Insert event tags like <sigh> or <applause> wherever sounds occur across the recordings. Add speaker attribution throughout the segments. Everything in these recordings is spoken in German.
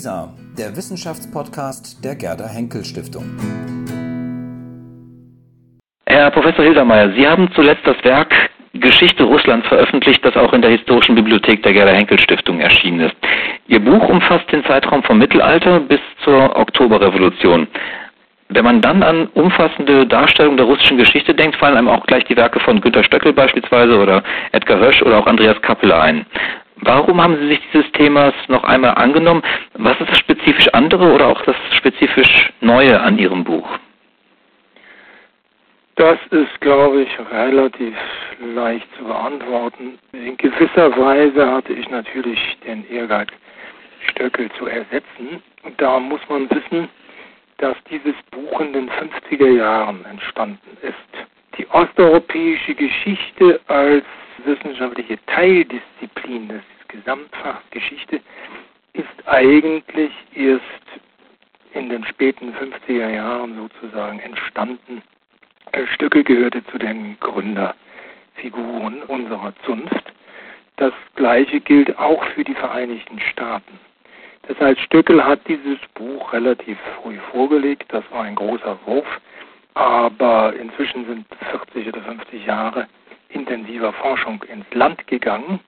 Speaker 1: WISA, der Wissenschaftspodcast der Gerda Henkel Stiftung.
Speaker 2: Herr Professor Hildermeier, Sie haben zuletzt das Werk Geschichte Russlands veröffentlicht, das auch in der Historischen Bibliothek der Gerda Henkel Stiftung erschienen ist. Ihr Buch umfasst den Zeitraum vom Mittelalter bis zur Oktoberrevolution. Wenn man dann an umfassende Darstellung der russischen Geschichte denkt, fallen einem auch gleich die Werke von Günter Stöckel beispielsweise oder Edgar Hösch oder auch Andreas Kappeler ein. Warum haben Sie sich dieses Themas noch einmal angenommen? Was ist das spezifisch andere oder auch das spezifisch Neue an Ihrem Buch?
Speaker 3: Das ist, glaube ich, relativ leicht zu beantworten. In gewisser Weise hatte ich natürlich den Ehrgeiz, Stöckel zu ersetzen. Und da muss man wissen, dass dieses Buch in den 50er Jahren entstanden ist. Die osteuropäische Geschichte als wissenschaftliche Teildisziplin des Gesamtfachs Geschichte ist eigentlich erst in den späten 50er Jahren sozusagen entstanden. Stücke gehörte zu den Gründerfiguren unserer Zunft. Das Gleiche gilt auch für die Vereinigten Staaten. Das heißt, Stöckel hat dieses Buch relativ früh vorgelegt. Das war ein großer Wurf. Aber inzwischen sind 40 oder 50 Jahre intensiver Forschung ins Land gegangen,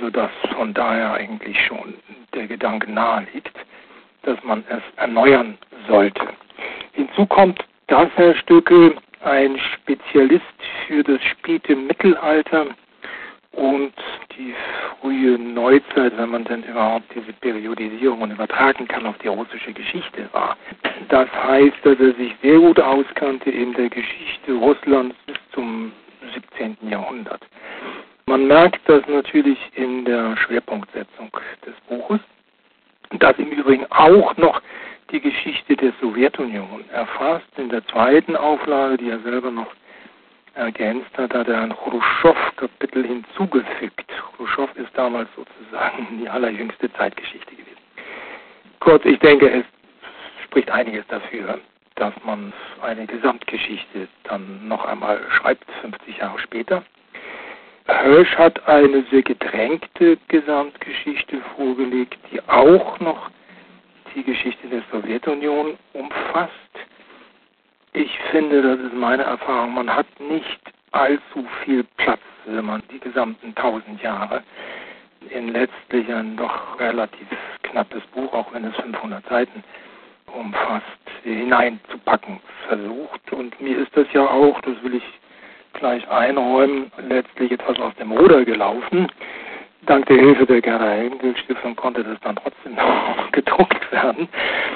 Speaker 3: sodass von daher eigentlich schon der Gedanke nahe liegt, dass man es erneuern sollte. Hinzu kommt, dass Herr Stöckel ein Spezialist für das späte Mittelalter und die frühe Neuzeit, wenn man denn überhaupt diese Periodisierung übertragen kann auf die russische Geschichte war. Das heißt, dass er sich sehr gut auskannte in der Geschichte Russlands bis zum 17. Jahrhundert. Man merkt das natürlich in der Schwerpunktsetzung des Buches, das im Übrigen auch noch die Geschichte der Sowjetunion erfasst. In der zweiten Auflage, die er selber noch ergänzt hat, hat er ein Khrushchev-Kapitel hinzugefügt. Khrushchev ist damals sozusagen die allerjüngste Zeitgeschichte gewesen. Kurz, ich denke, es spricht einiges dafür, dass man eine Gesamtgeschichte dann noch einmal schreibt, 50 Jahre später. Hirsch hat eine sehr gedrängte Gesamtgeschichte vorgelegt, die auch noch die Geschichte der Sowjetunion umfasst ich finde, das ist meine Erfahrung, man hat nicht allzu viel Platz, wenn man die gesamten tausend Jahre in letztlich ein doch relativ knappes Buch, auch wenn es 500 Seiten umfasst, hineinzupacken versucht. Und mir ist das ja auch, das will ich gleich einräumen, letztlich etwas aus dem Ruder gelaufen. Dank der Hilfe der Gerda Helmgül Stiftung konnte das dann trotzdem <laughs> noch gedruckt werden.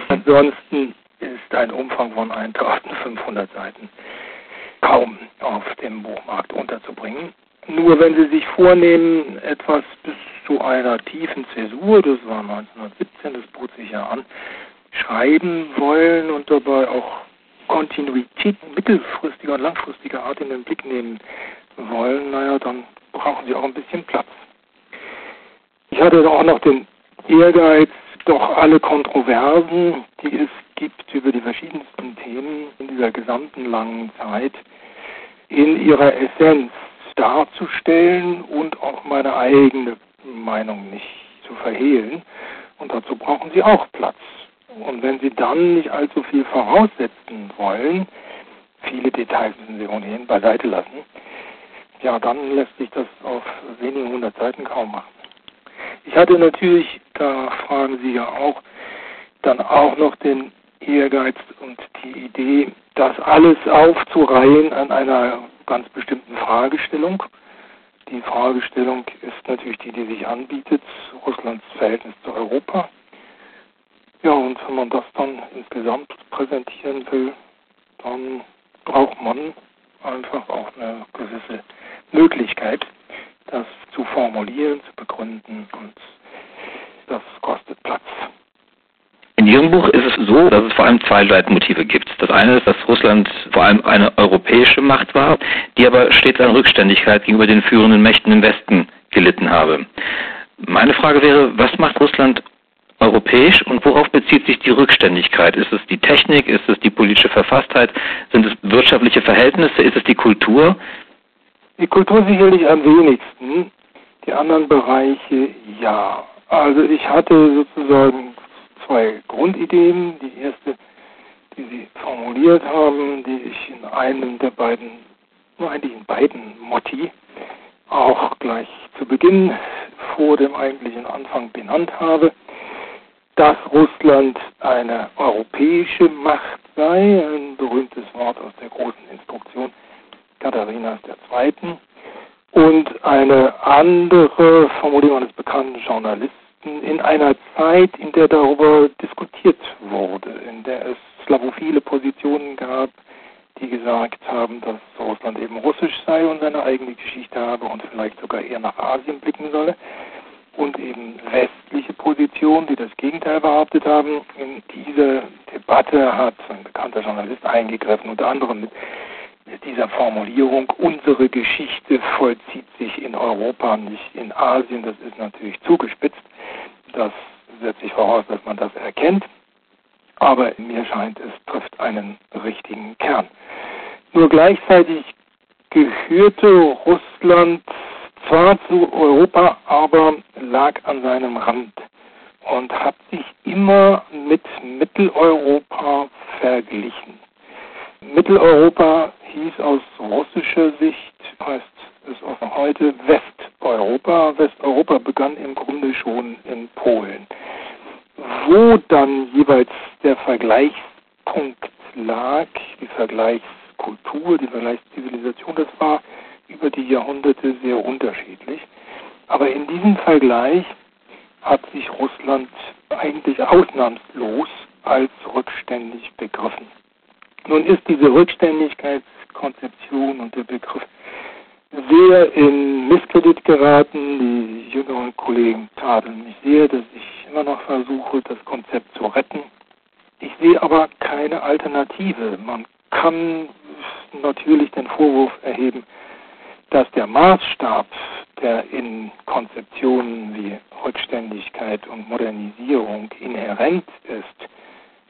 Speaker 3: Ansonsten ist ein Umfang von 1500 Seiten kaum auf dem Buchmarkt unterzubringen. Nur wenn Sie sich vornehmen, etwas bis zu einer tiefen Zäsur, das war 1917, das bot sich ja an, schreiben wollen und dabei auch Kontinuität mittelfristiger und langfristiger Art in den Blick nehmen wollen, naja, dann brauchen Sie auch ein bisschen Platz. Ich hatte auch noch den Ehrgeiz, doch alle Kontroversen, die es gibt über die verschiedensten Themen in dieser gesamten langen Zeit, in ihrer Essenz darzustellen und auch meine eigene Meinung nicht zu verhehlen. Und dazu brauchen Sie auch Platz. Und wenn Sie dann nicht allzu viel voraussetzen wollen, viele Details müssen Sie ohnehin beiseite lassen, ja, dann lässt sich das auf wenige hundert Seiten kaum machen. Ich hatte natürlich, da fragen Sie ja auch, dann auch noch den Ehrgeiz und die Idee, das alles aufzureihen an einer ganz bestimmten Fragestellung. Die Fragestellung ist natürlich die, die sich anbietet, Russlands Verhältnis zu Europa. Ja, und wenn man das dann insgesamt präsentieren will, dann braucht man einfach auch eine gewisse Möglichkeit, das zu formulieren, zu begründen und das kostet Platz.
Speaker 2: In Ihrem Buch ist es so, dass es vor allem zwei Leitmotive gibt. Das eine ist, dass Russland vor allem eine europäische Macht war, die aber stets an Rückständigkeit gegenüber den führenden Mächten im Westen gelitten habe. Meine Frage wäre, was macht Russland europäisch und worauf bezieht sich die Rückständigkeit? Ist es die Technik? Ist es die politische Verfasstheit? Sind es wirtschaftliche Verhältnisse? Ist es die Kultur?
Speaker 3: Die Kultur sicherlich am wenigsten. Die anderen Bereiche ja. Also ich hatte sozusagen zwei Grundideen. Die erste, die Sie formuliert haben, die ich in einem der beiden, nur eigentlich in beiden Motti auch gleich zu Beginn vor dem eigentlichen Anfang benannt habe, dass Russland eine europäische Macht sei, ein berühmtes Wort aus der großen Instruktion Katharinas II. Und eine andere Formulierung eines bekannten Journalisten in einer Zeit, in der darüber diskutiert wurde, in der es slavophile Positionen gab, die gesagt haben, dass Russland eben russisch sei und seine eigene Geschichte habe und vielleicht sogar eher nach Asien blicken solle. Und eben westliche Positionen, die das Gegenteil behauptet haben. In diese Debatte hat ein bekannter Journalist eingegriffen, unter anderem mit dieser Formulierung, unsere Geschichte vollzieht sich in Europa, nicht in Asien. Das ist natürlich zugespitzt. Das setzt sich voraus, dass man das erkennt. Aber mir scheint, es trifft einen richtigen Kern. Nur gleichzeitig gehörte Russland zwar zu Europa, aber lag an seinem Rand und hat sich immer mit Mitteleuropa verglichen. Mitteleuropa hieß aus russischer Sicht, heißt es auch heute, Westeuropa. Westeuropa begann im Grunde schon in Polen. Wo dann jeweils der Vergleichspunkt lag, die Vergleichskultur, die Vergleichszivilisation, das war über die Jahrhunderte sehr unterschiedlich. Aber in diesem Vergleich hat sich Russland eigentlich ausnahmslos als rückständig begriffen. Nun ist diese Rückständigkeitskonzeption und der Begriff sehr in Misskredit geraten. Die jüngeren Kollegen tadeln mich sehr, dass ich immer noch versuche, das Konzept zu retten. Ich sehe aber keine Alternative. Man kann natürlich den Vorwurf erheben, dass der Maßstab, der in Konzeptionen wie Rückständigkeit und Modernisierung inhärent ist,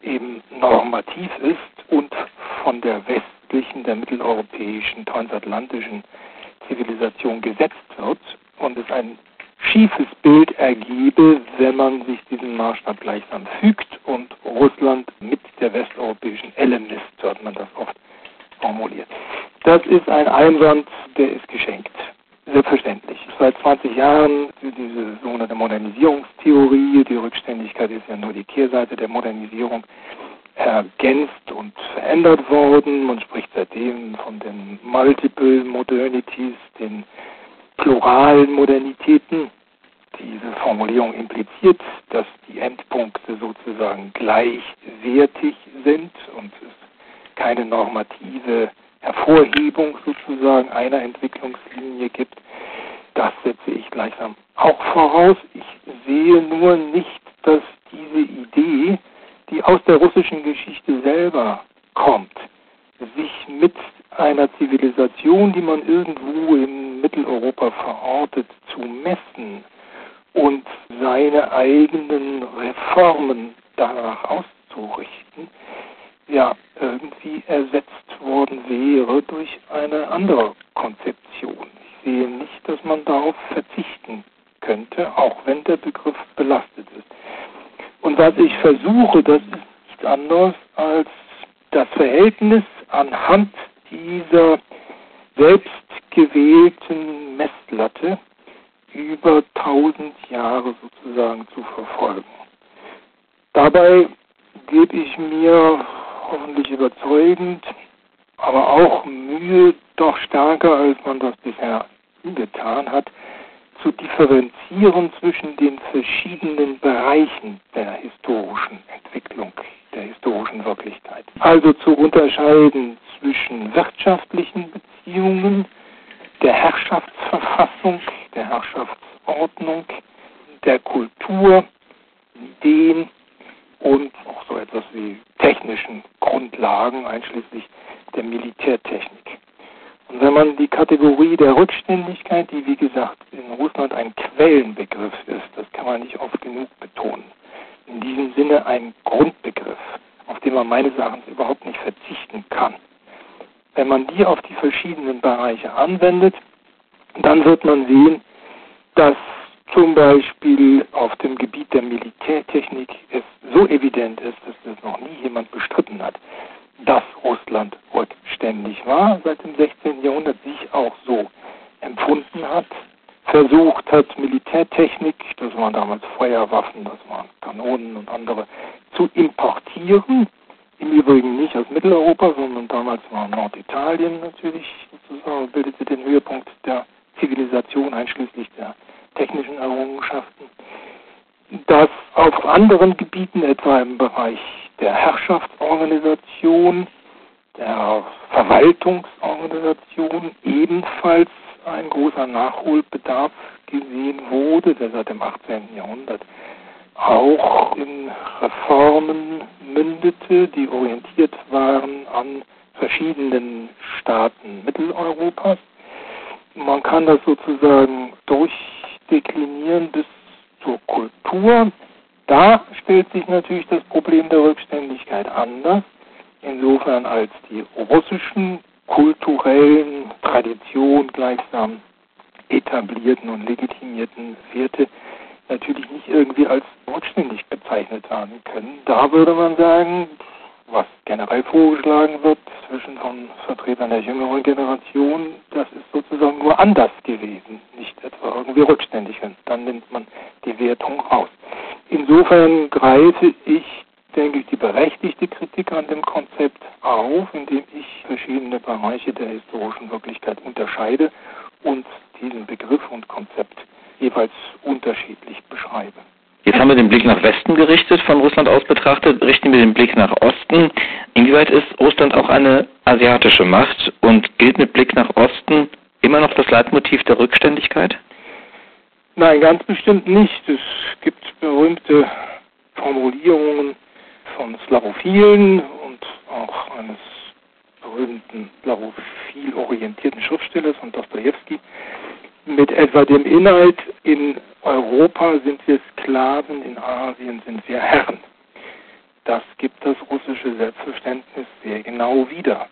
Speaker 3: eben normativ ist und von der westlichen, der mitteleuropäischen, transatlantischen Zivilisation gesetzt wird und es ein schiefes Bild ergebe, wenn man sich diesem Maßstab gleichsam fügt und Russland mit der westeuropäischen Elle misst, so hat man das oft formuliert. Das ist ein Einwand, der ist geschenkt. Selbstverständlich. Seit 20 Jahren diese sogenannte Modernisierungstheorie, die Rückständigkeit ist ja nur die Kehrseite der Modernisierung, ergänzt und verändert worden. Man spricht seitdem von den Multiple Modernities, den pluralen Modernitäten. Diese Formulierung impliziert, dass die Endpunkte sozusagen gleichwertig sind und es keine normative Hervorhebung sozusagen einer Entwicklungslinie gibt. Das setze ich gleichsam auch voraus. Ich sehe nur nicht, dass diese Idee, die aus der russischen Geschichte selber kommt, sich mit einer Zivilisation, die man irgendwo in Mitteleuropa verortet, zu messen und seine eigenen Reformen danach auszurichten, ja, wäre durch eine andere Konzeption. Ich sehe nicht, dass man darauf verzichten könnte, auch wenn der Begriff belastet ist. Und was ich versuche, das ist nichts anderes als das Verhältnis anhand dieser selbstgewählten Messlatte über tausend Jahre sozusagen zu verfolgen. Dabei gebe ich mir hoffentlich überzeugend, aber auch Mühe, doch stärker als man das bisher getan hat, zu differenzieren zwischen den verschiedenen Bereichen der historischen Entwicklung, der historischen Wirklichkeit. Also zu unterscheiden zwischen wirtschaftlichen Beziehungen, der Herrschaftsverfassung, der Herrschaftsordnung, der Kultur, Ideen und auch so etwas wie technischen Grundlagen, einschließlich der Militärtechnik. Und wenn man die Kategorie der Rückständigkeit, die wie gesagt in Russland ein Quellenbegriff ist, das kann man nicht oft genug betonen, in diesem Sinne ein Grundbegriff, auf den man meines Erachtens überhaupt nicht verzichten kann. Wenn man die auf die verschiedenen Bereiche anwendet, dann wird man sehen, dass zum Beispiel auf dem Gebiet der Militärtechnik es so evident ist, dass das noch nie jemand bestritten hat, dass Russland selbstständig war, seit dem 16. Jahrhundert sich auch so empfunden hat, versucht hat, Militärtechnik, das waren damals Feuerwaffen, das waren Kanonen und andere, zu importieren. Im Übrigen nicht aus Mitteleuropa, sondern damals war Norditalien natürlich sozusagen, bildete den Höhepunkt der Zivilisation einschließlich der technischen Errungenschaften. Dass auf anderen Gebieten, etwa im Bereich der Herrschaftsorganisation, der Verwaltungsorganisation, ebenfalls ein großer Nachholbedarf gesehen wurde, der seit dem 18. Jahrhundert auch in Reformen mündete, die orientiert waren an verschiedenen Staaten Mitteleuropas. Man kann das sozusagen durchdeklinieren bis zur Kultur. Da stellt sich natürlich das Problem der Rückständigkeit anders, insofern als die russischen kulturellen Traditionen gleichsam etablierten und legitimierten Werte natürlich nicht irgendwie als rückständig bezeichnet werden können. Da würde man sagen, was generell vorgeschlagen wird zwischen von Vertretern der jüngeren Generation, das ist sozusagen nur anders gewesen, nicht etwa irgendwie rückständig. Und dann nimmt man die Wertung raus. Insofern greife ich, denke ich, die berechtigte Kritik an dem Konzept auf, indem ich verschiedene Bereiche der historischen Wirklichkeit unterscheide und diesen Begriff und Konzept jeweils unterschiedlich beschreibe.
Speaker 2: Jetzt haben wir den Blick nach Westen gerichtet, von Russland aus betrachtet, richten wir den Blick nach Osten. Inwieweit ist Russland auch eine asiatische Macht und gilt mit Blick nach Osten immer noch das Leitmotiv der Rückständigkeit?
Speaker 3: Nein, ganz bestimmt nicht. Es gibt berühmte Formulierungen von Slavophilen und auch eines berühmten slavophil orientierten Schriftstellers von Dostoevsky, mit etwa dem Inhalt, in Europa sind wir Sklaven, in Asien sind wir Herren. Das gibt das russische Selbstverständnis sehr genau wieder.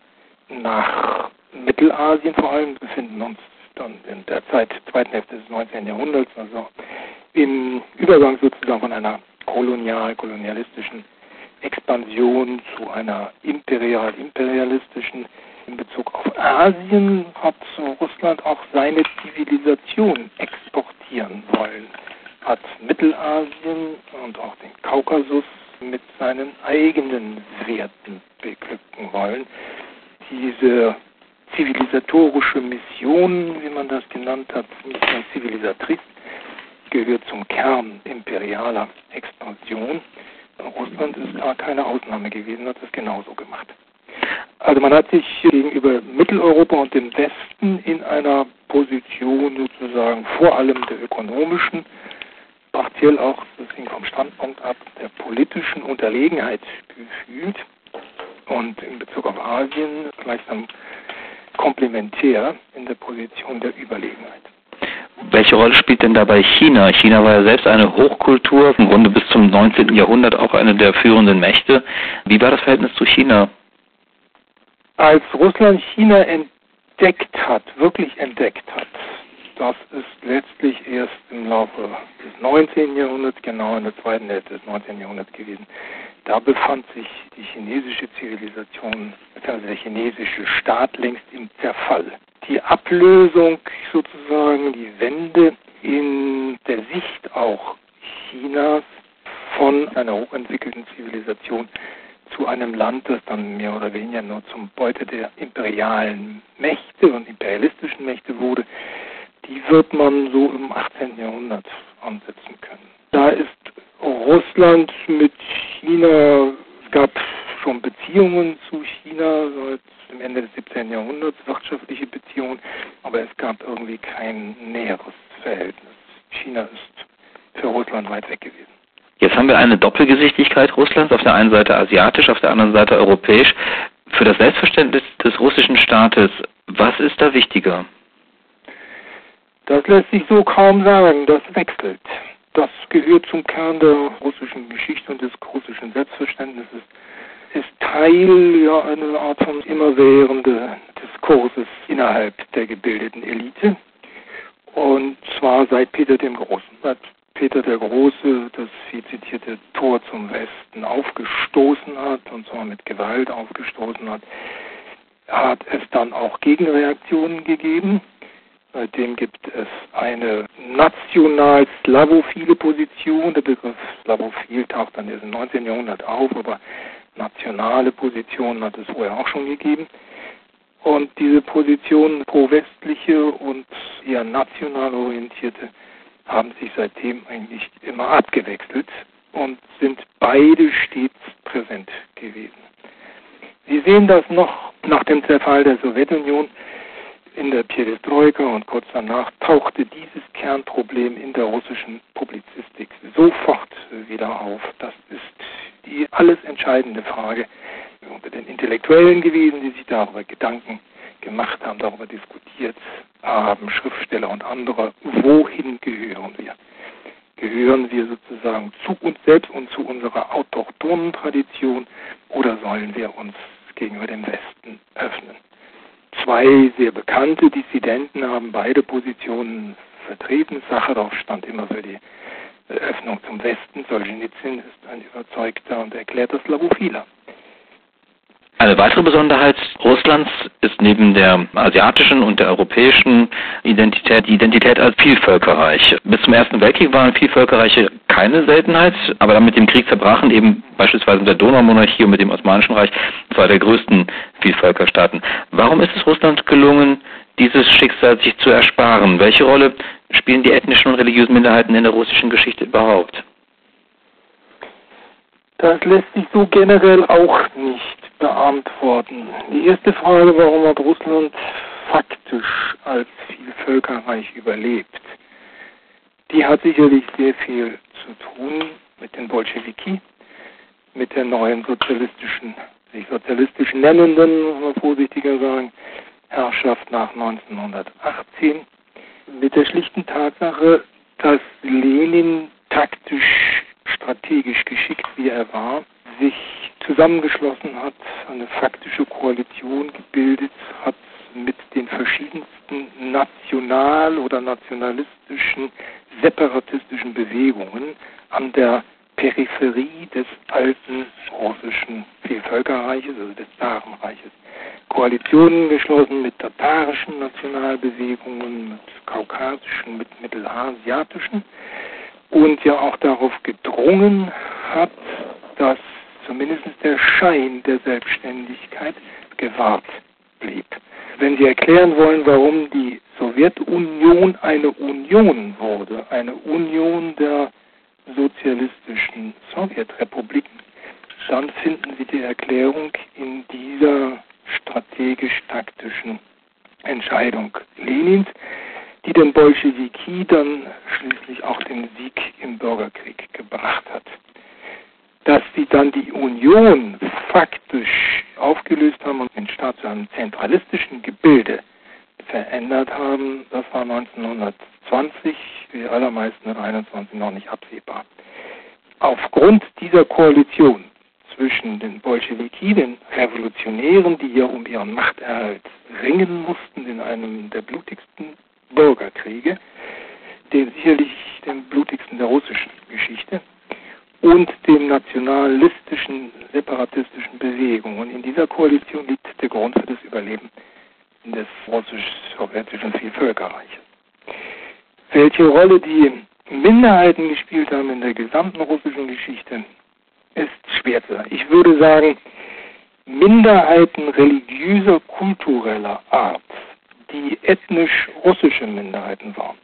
Speaker 3: Nach Mittelasien vor allem befinden uns dann in der Zeit, zweiten Hälfte des 19. Jahrhunderts, also im Übergang sozusagen von einer kolonial-kolonialistischen Expansion zu einer imperial-imperialistischen in Bezug auf Asien hat Russland auch seine Zivilisation exportieren wollen, hat Mittelasien und auch den Kaukasus mit seinen eigenen Werten beglücken wollen. Diese zivilisatorische Mission, wie man das genannt hat, Mission Civilisatrice, gehört zum Kern imperialer Expansion. Russland ist da keine Ausnahme gewesen, hat es genauso gemacht. Also man hat sich gegenüber Mitteleuropa und dem Westen in einer Position sozusagen vor allem der ökonomischen, partiell auch, hing vom Standpunkt ab, der politischen Unterlegenheit gefühlt und in Bezug auf Asien gleichsam komplementär in der Position der Überlegenheit.
Speaker 2: Welche Rolle spielt denn dabei China? China war ja selbst eine Hochkultur, im Grunde bis zum 19. Jahrhundert auch eine der führenden Mächte. Wie war das Verhältnis zu China?
Speaker 3: als Russland China entdeckt hat, wirklich entdeckt hat, das ist letztlich erst im Laufe des 19. Jahrhunderts, genau in der zweiten Hälfte des 19. Jahrhunderts gewesen. Da befand sich die chinesische Zivilisation, also der chinesische Staat längst im Zerfall. Die Ablösung sozusagen, die Wende in der Sicht auch Chinas von einer hochentwickelten Zivilisation zu einem Land, das dann mehr oder weniger nur zum Beute der imperialen Mächte und imperialistischen Mächte wurde, die wird man so im 18. Jahrhundert ansetzen können. Da ist Russland mit China, es gab schon Beziehungen zu China seit dem Ende des 17. Jahrhunderts, wirtschaftliche Beziehungen, aber es gab irgendwie kein näheres Verhältnis. China ist für Russland weit weg gewesen.
Speaker 2: Jetzt haben wir eine Doppelgesichtigkeit Russlands, auf der einen Seite asiatisch, auf der anderen Seite europäisch. Für das Selbstverständnis des russischen Staates, was ist da wichtiger?
Speaker 3: Das lässt sich so kaum sagen, das wechselt. Das gehört zum Kern der russischen Geschichte und des russischen Selbstverständnisses. Ist Teil ja einer Art von immerwährenden Diskurses innerhalb der gebildeten Elite. Und zwar seit Peter dem Großen, seit Peter der Große das viel zitierte Tor zum Westen aufgestoßen hat, und zwar mit Gewalt aufgestoßen hat, hat es dann auch Gegenreaktionen gegeben. Seitdem gibt es eine national slavophile Position. Der Begriff slavophil taucht dann erst im 19. Jahrhundert auf, aber nationale Positionen hat es vorher auch schon gegeben. Und diese Positionen pro-westliche und eher national orientierte haben sich seitdem eigentlich immer abgewechselt und sind beide stets präsent gewesen. Sie sehen das noch nach dem Zerfall der Sowjetunion in der Perestroika und kurz danach tauchte dieses Kernproblem in der russischen Publizistik sofort wieder auf. Das ist die alles entscheidende Frage unter den Intellektuellen gewesen, die sich darüber Gedanken gemacht haben, darüber diskutiert haben, Schriftsteller und andere, wohin gehören wir? Gehören wir sozusagen zu uns selbst und zu unserer autochthonen Tradition oder sollen wir uns gegenüber dem Westen öffnen? Zwei sehr bekannte Dissidenten haben beide Positionen vertreten. Sacharow stand immer für die Öffnung zum Westen. Solzhenitsyn ist ein überzeugter und erklärter Slavophiler.
Speaker 2: Eine weitere Besonderheit Russlands ist neben der asiatischen und der europäischen Identität die Identität als Vielvölkerreich. Bis zum Ersten Weltkrieg waren Vielvölkerreiche keine Seltenheit, aber dann mit dem Krieg zerbrachen eben beispielsweise mit der Donaumonarchie und mit dem Osmanischen Reich zwei der größten Vielvölkerstaaten. Warum ist es Russland gelungen, dieses Schicksal sich zu ersparen? Welche Rolle spielen die ethnischen und religiösen Minderheiten in der russischen Geschichte überhaupt?
Speaker 3: Das lässt sich so generell auch nicht beantworten. Die erste Frage, warum hat Russland faktisch als Vielvölkerreich überlebt, die hat sicherlich sehr viel zu tun mit den Bolschewiki, mit der neuen sozialistischen, sich sozialistisch nennenden, muss man vorsichtiger sagen, Herrschaft nach 1918, mit der schlichten Tatsache, dass Lenin taktisch strategisch geschickt wie er war, sich zusammengeschlossen hat, eine faktische Koalition gebildet hat mit den verschiedensten national- oder nationalistischen, separatistischen Bewegungen an der Peripherie des alten russischen Vielvölkerreiches, also des Zarenreiches. Koalitionen geschlossen mit tatarischen Nationalbewegungen, mit kaukasischen, mit mittelasiatischen und ja auch darauf gedrungen hat, dass zumindest der Schein der Selbstständigkeit gewahrt blieb. Wenn Sie erklären wollen, warum die Sowjetunion eine Union wurde, eine Union der sozialistischen Sowjetrepubliken, dann finden Sie die Erklärung in dieser strategisch-taktischen Entscheidung Lenins, die den Bolschewiki dann schließlich auch den Sieg im Bürgerkrieg gebracht hat. Dass sie dann die Union faktisch aufgelöst haben und den Staat zu einem zentralistischen Gebilde verändert haben, das war 1920, wie die allermeisten in 21 noch nicht absehbar. Aufgrund dieser Koalition zwischen den Bolschewiki, den Revolutionären, die ja um ihren Machterhalt ringen mussten in einem der blutigsten Bürgerkriege, den sicherlich den blutigsten der russischen Geschichte, und dem nationalistischen, separatistischen Bewegungen. Und in dieser Koalition liegt der Grund für das Überleben des russisch-sowjetischen Vielvölkerreiches. Welche Rolle die Minderheiten gespielt haben in der gesamten russischen Geschichte, ist schwer zu sagen. Ich würde sagen, Minderheiten religiöser, kultureller Art die ethnisch russische Minderheiten waren,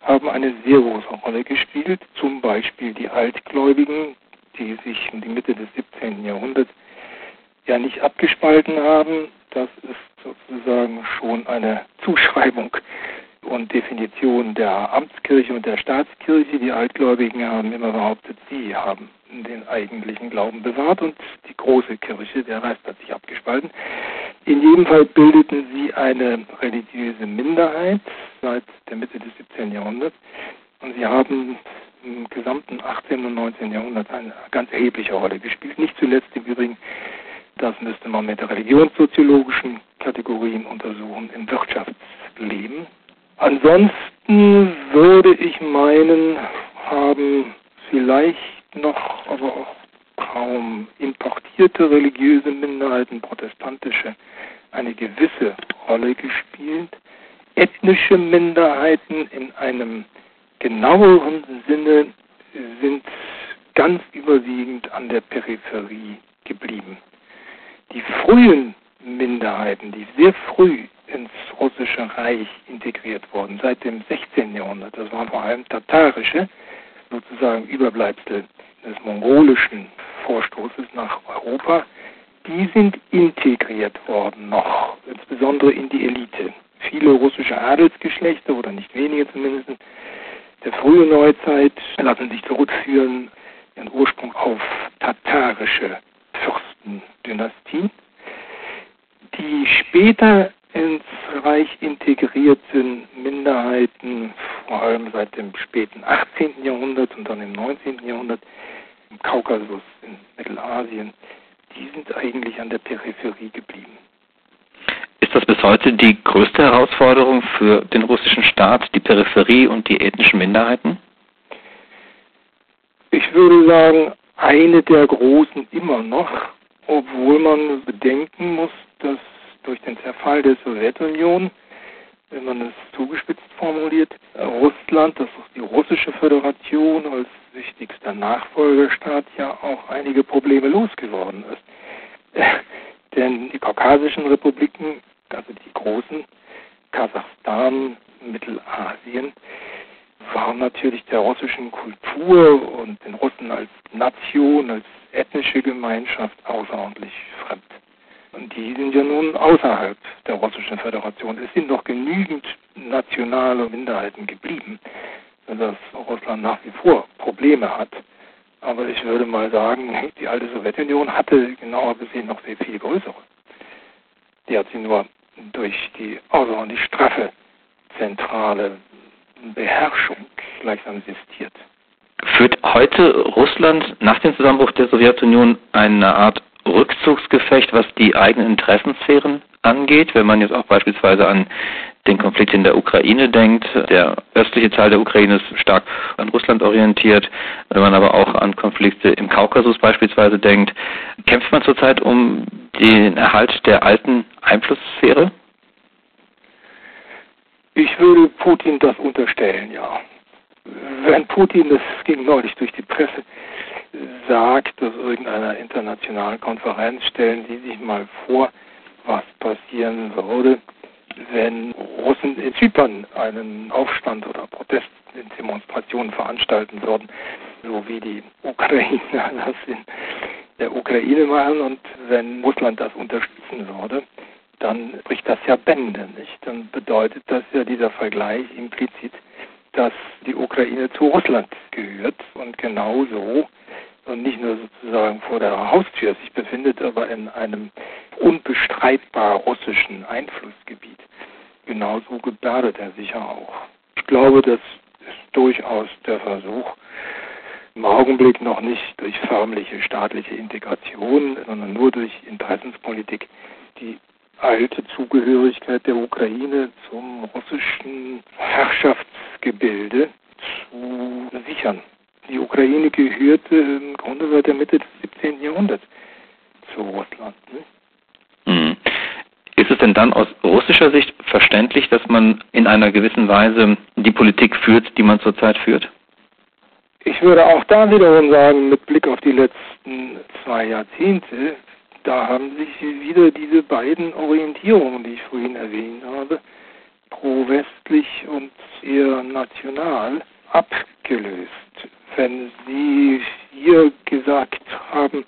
Speaker 3: haben eine sehr große Rolle gespielt. Zum Beispiel die Altgläubigen, die sich in die Mitte des 17. Jahrhunderts ja nicht abgespalten haben. Das ist sozusagen schon eine Zuschreibung und Definition der Amtskirche und der Staatskirche. Die Altgläubigen haben immer behauptet, sie haben den eigentlichen Glauben bewahrt und die große Kirche, der Rest hat sich abgespalten. In jedem Fall bildeten sie eine religiöse Minderheit seit der Mitte des 17. Jahrhunderts und sie haben im gesamten 18. und 19. Jahrhundert eine ganz erhebliche Rolle gespielt. Nicht zuletzt im Übrigen, das müsste man mit der religionssoziologischen Kategorien untersuchen, im Wirtschaftsleben. Ansonsten würde ich meinen, haben vielleicht noch, aber auch kaum importierte religiöse Minderheiten, protestantische, eine gewisse Rolle gespielt. ethnische Minderheiten in einem genaueren Sinne sind ganz überwiegend an der Peripherie geblieben. Die frühen Minderheiten, die sehr früh ins russische Reich integriert wurden, seit dem 16. Jahrhundert, das waren vor allem tatarische, sozusagen Überbleibsel des mongolischen Vorstoßes nach Europa, die sind integriert worden noch, insbesondere in die Elite. Viele russische Adelsgeschlechter, oder nicht wenige zumindest, der frühen Neuzeit lassen sich zurückführen ihren Ursprung auf tatarische Fürstendynastien, die später ins Reich integrierten Minderheiten, vor allem seit dem späten 18. Jahrhundert und dann im 19. Jahrhundert im Kaukasus, in Mittelasien, die sind eigentlich an der Peripherie geblieben.
Speaker 2: Ist das bis heute die größte Herausforderung für den russischen Staat, die Peripherie und die ethnischen Minderheiten?
Speaker 3: Ich würde sagen, eine der großen immer noch, obwohl man bedenken muss, dass durch den Zerfall der Sowjetunion, wenn man es zugespitzt formuliert, Russland, das ist die russische Föderation als wichtigster Nachfolgerstaat, ja auch einige Probleme losgeworden ist. <laughs> Denn die kaukasischen Republiken, also die großen, Kasachstan, Mittelasien, waren natürlich der russischen Kultur und den Russen als Nation, als ethnische Gemeinschaft außerordentlich fremd. Und die sind ja nun außerhalb der russischen Föderation. Es sind noch genügend nationale Minderheiten geblieben, dass Russland nach wie vor Probleme hat. Aber ich würde mal sagen, die alte Sowjetunion hatte genauer gesehen noch sehr viel größere. Die hat sie nur durch die außerordentlich straffe zentrale Beherrschung gleichsam existiert.
Speaker 2: Führt heute Russland nach dem Zusammenbruch der Sowjetunion eine Art Rückzugsgefecht, was die eigenen Interessensphären angeht, wenn man jetzt auch beispielsweise an den Konflikt in der Ukraine denkt. Der östliche Teil der Ukraine ist stark an Russland orientiert. Wenn man aber auch an Konflikte im Kaukasus beispielsweise denkt, kämpft man zurzeit um den Erhalt der alten Einflusssphäre?
Speaker 3: Ich würde Putin das unterstellen, ja. Wenn Putin, das ging neulich durch die Presse, sagt, dass irgendeiner internationalen Konferenz, stellen Sie sich mal vor, was passieren würde, wenn Russen in Zypern einen Aufstand oder Protestdemonstrationen veranstalten würden, so wie die Ukrainer <laughs> das in der Ukraine machen und wenn Russland das unterstützen würde, dann bricht das ja Bände, nicht? Dann bedeutet das ja dieser Vergleich implizit, dass die Ukraine zu Russland gehört und genauso und nicht nur sozusagen vor der Haustür sich befindet, aber in einem unbestreitbar russischen Einflussgebiet. Genauso gebärdet er sich ja auch. Ich glaube, das ist durchaus der Versuch, im Augenblick noch nicht durch förmliche staatliche Integration, sondern nur durch Interessenspolitik die alte Zugehörigkeit der Ukraine zum russischen Herrschaftsgebilde zu sichern. Die Ukraine gehörte im Grunde seit der Mitte des 17. Jahrhunderts zu Russland.
Speaker 2: Ne? Mhm. Ist es denn dann aus russischer Sicht verständlich, dass man in einer gewissen Weise die Politik führt, die man zurzeit führt?
Speaker 3: Ich würde auch da wiederum sagen, mit Blick auf die letzten zwei Jahrzehnte, da haben sich wieder diese beiden Orientierungen, die ich vorhin erwähnt habe, pro-westlich und eher national, abgelöst. Wenn Sie hier gesagt haben,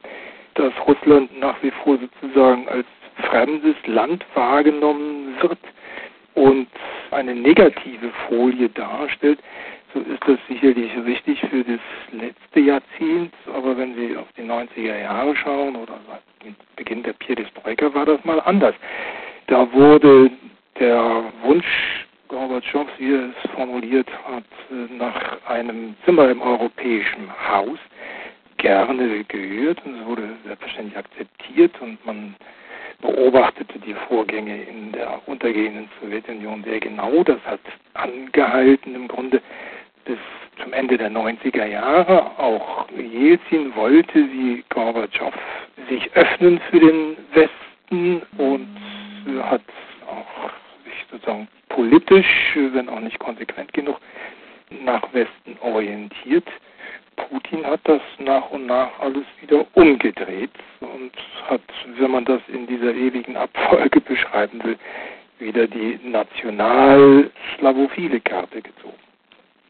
Speaker 3: dass Russland nach wie vor sozusagen als fremdes Land wahrgenommen wird und eine negative Folie darstellt, so ist das sicherlich richtig für das letzte Jahrzehnt. Aber wenn Sie auf die 90er Jahre schauen oder Beginn der Perestroika war das mal anders. Da wurde der Wunsch Gorbatschow, wie er es formuliert hat, nach einem Zimmer im europäischen Haus gerne gehört und es wurde selbstverständlich akzeptiert und man beobachtete die Vorgänge in der untergehenden Sowjetunion sehr genau. Das hat angehalten im Grunde bis zum Ende der 90er Jahre. Auch Jelzin wollte wie Gorbatschow sich öffnen für den Westen und hat auch sich sozusagen politisch, wenn auch nicht konsequent genug, nach Westen orientiert. Putin hat das nach und nach alles wieder umgedreht und hat, wenn man das in dieser ewigen Abfolge <laughs> beschreiben will, wieder die national-slavophile Karte gezogen.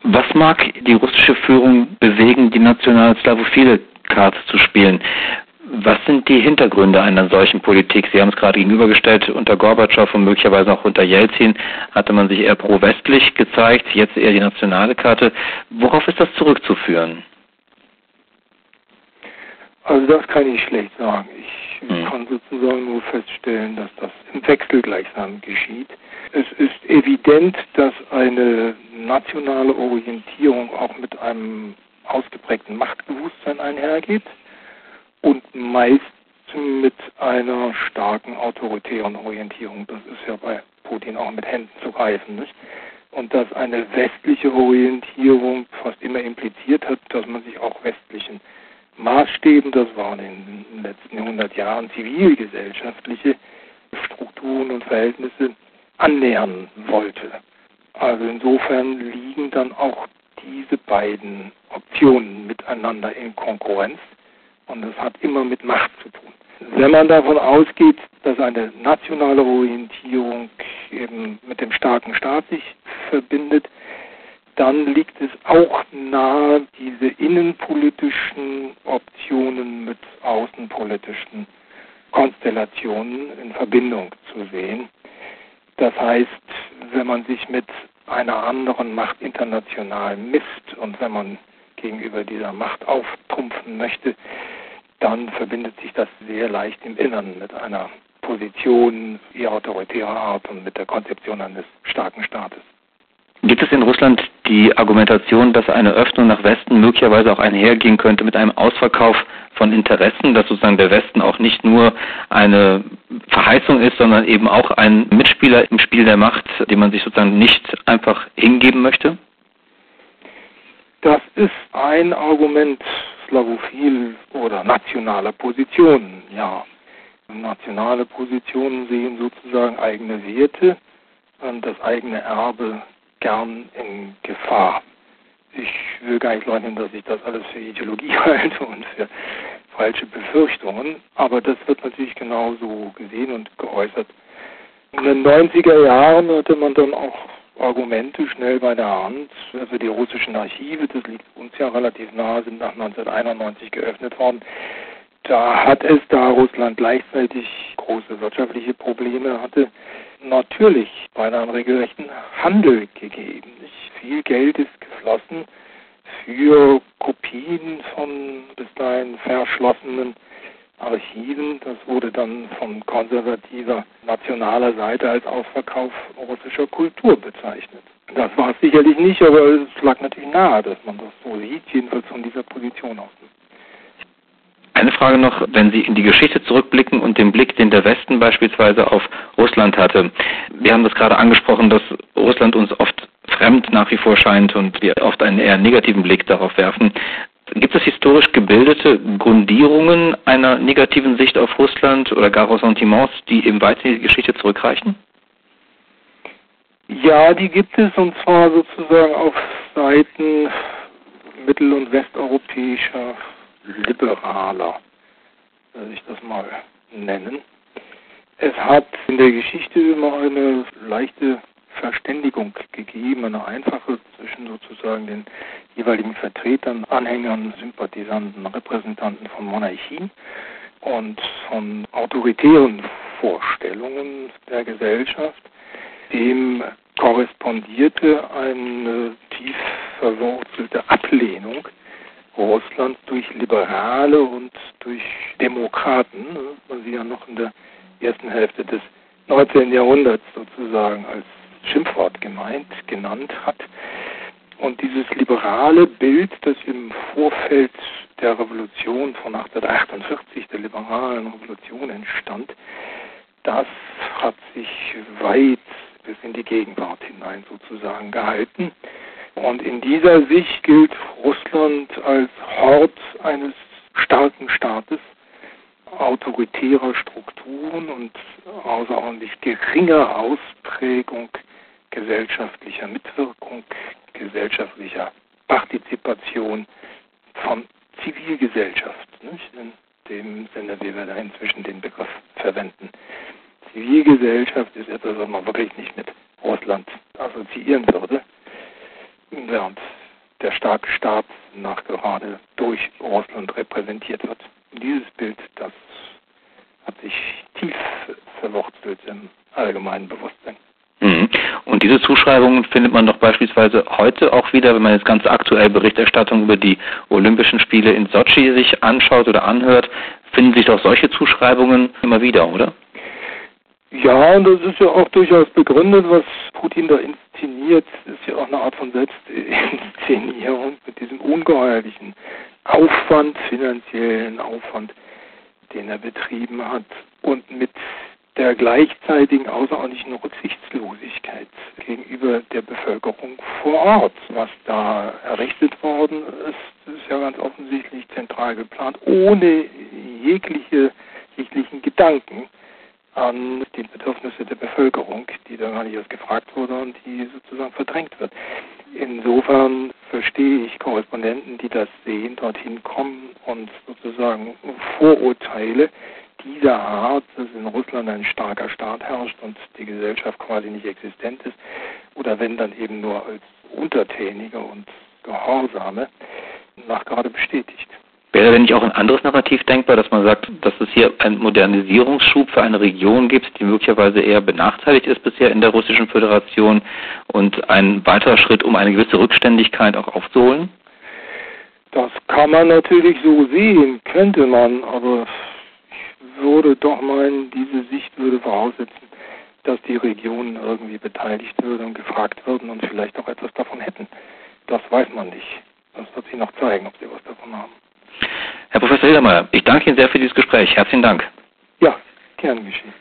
Speaker 2: Was mag die russische Führung bewegen, die national-slavophile Karte zu spielen? Was sind die Hintergründe einer solchen Politik? Sie haben es gerade gegenübergestellt, unter Gorbatschow und möglicherweise auch unter Jelzin hatte man sich eher pro-westlich gezeigt, jetzt eher die nationale Karte. Worauf ist das zurückzuführen?
Speaker 3: Also das kann ich schlecht sagen. Ich hm. kann sozusagen nur feststellen, dass das im Wechsel gleichsam geschieht. Es ist evident, dass eine nationale Orientierung auch mit einem ausgeprägten Machtbewusstsein einhergeht und meist mit einer starken autoritären Orientierung. Das ist ja bei Putin auch mit Händen zu greifen. Nicht? Und dass eine westliche Orientierung fast immer impliziert hat, dass man sich auch westlichen Maßstäben, das waren in den letzten 100 Jahren zivilgesellschaftliche Strukturen und Verhältnisse, annähern wollte. Also insofern liegen dann auch diese beiden Optionen miteinander in Konkurrenz und das hat immer mit Macht zu tun. Wenn man davon ausgeht, dass eine nationale Orientierung eben mit dem starken Staat sich verbindet, dann liegt es auch nahe, diese innenpolitischen Optionen mit außenpolitischen Konstellationen in Verbindung zu sehen. Das heißt, wenn man sich mit einer anderen Macht international misst und wenn man gegenüber dieser Macht auftrumpfen möchte, dann verbindet sich das sehr leicht im Inneren mit einer Position eher autoritärer Art und mit der Konzeption eines starken Staates.
Speaker 2: Gibt es in Russland die Argumentation, dass eine Öffnung nach Westen möglicherweise auch einhergehen könnte mit einem Ausverkauf von Interessen, dass sozusagen der Westen auch nicht nur eine Verheißung ist, sondern eben auch ein Mitspieler im Spiel der Macht, dem man sich sozusagen nicht einfach hingeben möchte?
Speaker 3: Das ist ein Argument slavophil oder nationaler Positionen, ja. Nationale Positionen sehen sozusagen eigene Werte, und das eigene Erbe gern in Gefahr. Ich will gar nicht leugnen, dass ich das alles für Ideologie <laughs> halte und für falsche Befürchtungen, aber das wird natürlich genauso gesehen und geäußert. In den 90er Jahren hatte man dann auch Argumente schnell bei der Hand. Also die russischen Archive, das liegt uns ja relativ nahe, sind nach 1991 geöffnet worden. Da hat es, da Russland gleichzeitig große wirtschaftliche Probleme hatte, natürlich beinahe einen regelrechten Handel gegeben. Viel Geld ist geflossen für Kopien von bis dahin verschlossenen Archiven. Das wurde dann von konservativer nationaler Seite als Ausverkauf russischer Kultur bezeichnet. Das war es sicherlich nicht, aber es lag natürlich nahe, dass man das so sieht, jedenfalls von dieser Position aus.
Speaker 2: Eine Frage noch, wenn Sie in die Geschichte zurückblicken und den Blick, den der Westen beispielsweise auf Russland hatte. Wir haben das gerade angesprochen, dass Russland uns oft fremd nach wie vor scheint und wir oft einen eher negativen Blick darauf werfen. Gibt es historisch gebildete Grundierungen einer negativen Sicht auf Russland oder gar Ressentiments, die eben weit in die Geschichte zurückreichen?
Speaker 3: Ja, die gibt es und zwar sozusagen auf Seiten mittel- und westeuropäischer Liberaler, würde ich das mal nennen. Es hat in der Geschichte immer eine leichte Verständigung gegeben, eine einfache zwischen sozusagen den jeweiligen Vertretern, Anhängern, Sympathisanten, Repräsentanten von Monarchien und von autoritären Vorstellungen der Gesellschaft. Dem korrespondierte eine tief verwurzelte Ablehnung Russlands durch Liberale und durch Demokraten, was sie ja noch in der ersten Hälfte des 19. Jahrhunderts sozusagen als Schimpfwort gemeint, genannt hat. Und dieses liberale Bild, das im Vorfeld der Revolution von 1848, der liberalen Revolution entstand, das hat sich weit bis in die Gegenwart hinein sozusagen gehalten. Und in dieser Sicht gilt Russland als Hort eines starken Staates, autoritärer Strukturen und außerordentlich geringer Ausprägung gesellschaftlicher Mitwirkung, gesellschaftlicher Partizipation von Zivilgesellschaft, nicht? in dem Sinne, wie wir da inzwischen den Begriff verwenden. Zivilgesellschaft ist etwas, was man wirklich nicht mit Russland assoziieren würde, während der starke Staat nachgerade durch Russland repräsentiert wird. Dieses Bild, das hat sich tief verwurzelt im allgemeinen Bewusstsein.
Speaker 2: Zuschreibungen findet man doch beispielsweise heute auch wieder, wenn man jetzt ganz aktuell Berichterstattung über die Olympischen Spiele in Sochi sich anschaut oder anhört, finden sich doch solche Zuschreibungen immer wieder, oder?
Speaker 3: Ja, und das ist ja auch durchaus begründet, was Putin da inszeniert, ist ja auch eine Art von Selbstinszenierung mit diesem ungeheuerlichen Aufwand, finanziellen Aufwand, den er betrieben hat und mit der gleichzeitigen außerordentlichen Rücksichtslosigkeit gegenüber der Bevölkerung vor Ort. Was da errichtet worden ist, ist ja ganz offensichtlich zentral geplant, ohne jegliche, jeglichen Gedanken an die Bedürfnisse der Bevölkerung, die da gar nicht erst gefragt wurde und die sozusagen verdrängt wird. Insofern verstehe ich Korrespondenten, die das sehen, dorthin kommen und sozusagen Vorurteile dieser Art, dass in Russland ein starker Staat herrscht und die Gesellschaft quasi nicht existent ist, oder wenn dann eben nur als Untertänige und Gehorsame, nach gerade bestätigt.
Speaker 2: Wäre denn nicht auch ein anderes Narrativ denkbar, dass man sagt, dass es hier einen Modernisierungsschub für eine Region gibt, die möglicherweise eher benachteiligt ist bisher in der Russischen Föderation und ein weiterer Schritt, um eine gewisse Rückständigkeit auch aufzuholen?
Speaker 3: Das kann man natürlich so sehen, könnte man, aber würde doch meinen, diese Sicht würde voraussetzen, dass die Regionen irgendwie beteiligt würden und gefragt würden und vielleicht auch etwas davon hätten. Das weiß man nicht. Das wird sich noch zeigen, ob sie was davon haben.
Speaker 2: Herr Professor Hildermeier, ich danke Ihnen sehr für dieses Gespräch. Herzlichen Dank.
Speaker 3: Ja, gern geschehen.